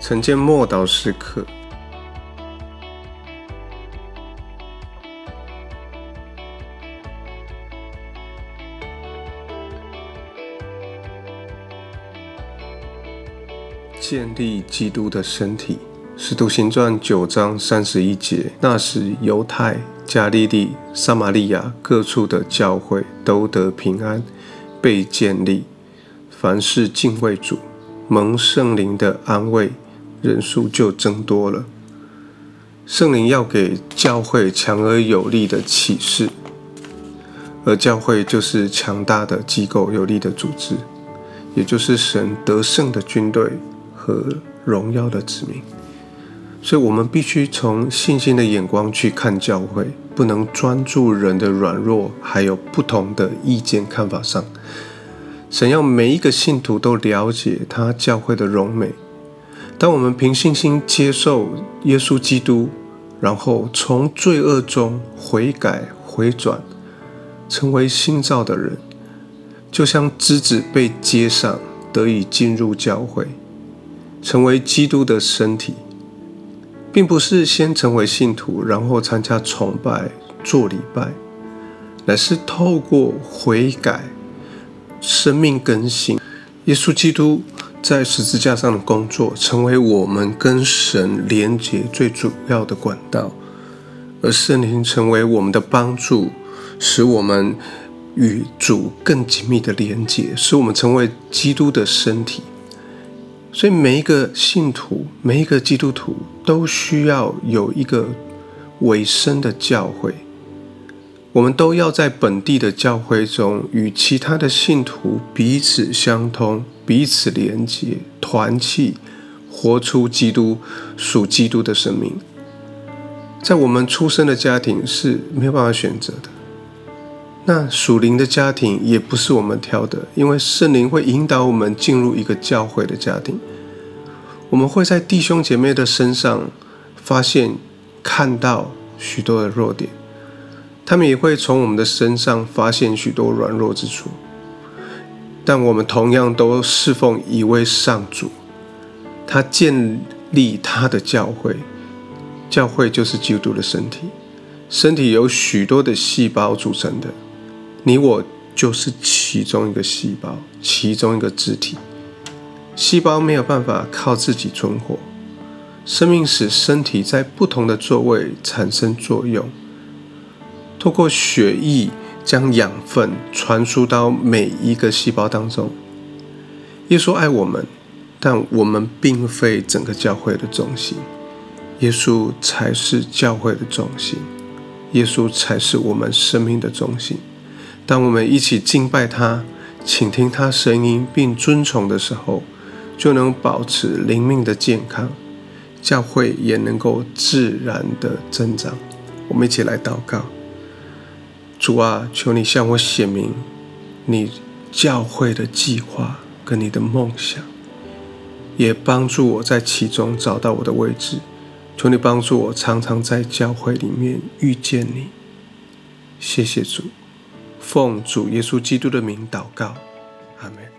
晨间默祷时刻，建立基督的身体。使徒行传九章三十一节，那时犹太、加利利、撒玛利亚各处的教会都得平安，被建立。凡是敬畏主、蒙圣灵的安慰，人数就增多了。圣灵要给教会强而有力的启示，而教会就是强大的机构、有力的组织，也就是神得胜的军队和荣耀的子民。所以，我们必须从信心的眼光去看教会，不能专注人的软弱，还有不同的意见看法上。神要每一个信徒都了解他教会的荣美。当我们凭信心接受耶稣基督，然后从罪恶中悔改回转，成为新造的人，就像枝子被接上，得以进入教会，成为基督的身体。并不是先成为信徒，然后参加崇拜、做礼拜，乃是透过悔改、生命更新，耶稣基督在十字架上的工作，成为我们跟神连接最主要的管道，而圣灵成为我们的帮助，使我们与主更紧密的连接，使我们成为基督的身体。所以每一个信徒，每一个基督徒都需要有一个委身的教会。我们都要在本地的教会中与其他的信徒彼此相通、彼此连结、团契，活出基督属基督的生命。在我们出生的家庭是没有办法选择的。那属灵的家庭也不是我们挑的，因为圣灵会引导我们进入一个教会的家庭。我们会在弟兄姐妹的身上发现、看到许多的弱点，他们也会从我们的身上发现许多软弱之处。但我们同样都侍奉一位上主，他建立他的教会，教会就是基督的身体，身体由许多的细胞组成的。你我就是其中一个细胞，其中一个肢体。细胞没有办法靠自己存活，生命使身体在不同的座位产生作用，透过血液将养分传输到每一个细胞当中。耶稣爱我们，但我们并非整个教会的中心，耶稣才是教会的中心，耶稣才是我们生命的中心。当我们一起敬拜他，倾听他声音，并尊崇的时候，就能保持灵命的健康，教会也能够自然的增长。我们一起来祷告：主啊，求你向我显明你教会的计划跟你的梦想，也帮助我在其中找到我的位置。求你帮助我常常在教会里面遇见你。谢谢主。奉主耶稣基督的名祷告，阿门。